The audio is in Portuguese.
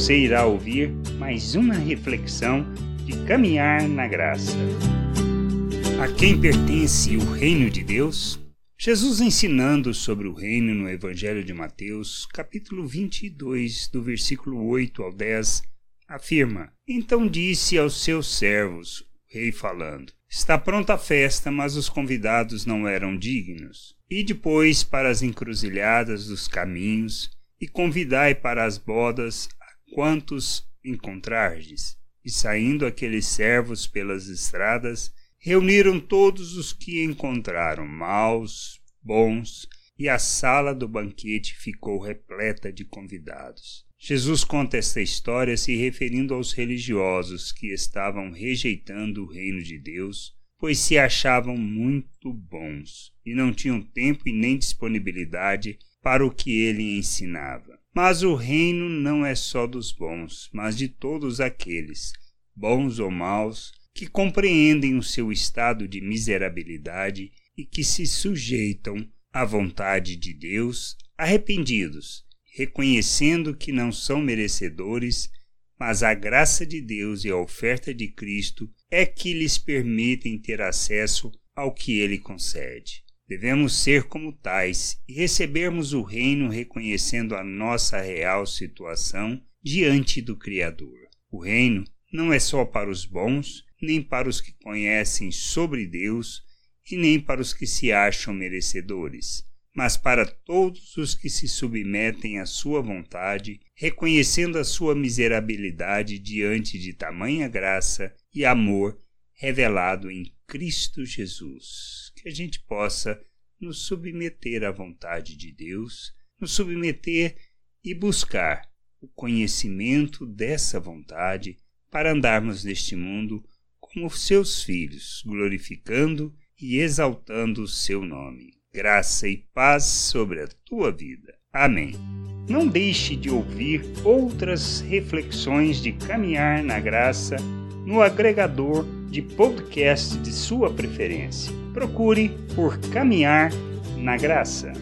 Você irá ouvir mais uma reflexão de caminhar na graça. A quem pertence o reino de Deus? Jesus ensinando sobre o reino no Evangelho de Mateus, capítulo 22, do versículo 8 ao 10, afirma: Então disse aos seus servos, o rei falando: Está pronta a festa, mas os convidados não eram dignos. E depois para as encruzilhadas dos caminhos, e convidai para as bodas quantos encontrardes. E saindo aqueles servos pelas estradas, reuniram todos os que encontraram, maus, bons, e a sala do banquete ficou repleta de convidados. Jesus conta esta história se referindo aos religiosos que estavam rejeitando o reino de Deus, pois se achavam muito bons e não tinham tempo e nem disponibilidade para o que ele ensinava. Mas o reino não é só dos bons, mas de todos aqueles, bons ou maus, que compreendem o seu estado de miserabilidade e que se sujeitam à vontade de Deus, arrependidos reconhecendo que não são merecedores, mas a graça de Deus e a oferta de Cristo é que lhes permitem ter acesso ao que ele concede. Devemos ser como tais e recebermos o reino reconhecendo a nossa real situação diante do Criador. O reino não é só para os bons, nem para os que conhecem sobre Deus, e nem para os que se acham merecedores mas para todos os que se submetem à sua vontade, reconhecendo a sua miserabilidade diante de tamanha graça e amor revelado em Cristo Jesus. Que a gente possa nos submeter à vontade de Deus, nos submeter e buscar o conhecimento dessa vontade para andarmos neste mundo como seus filhos, glorificando e exaltando o seu nome graça e paz sobre a tua vida. Amém. Não deixe de ouvir outras reflexões de caminhar na graça no agregador de podcast de sua preferência. Procure por Caminhar na Graça.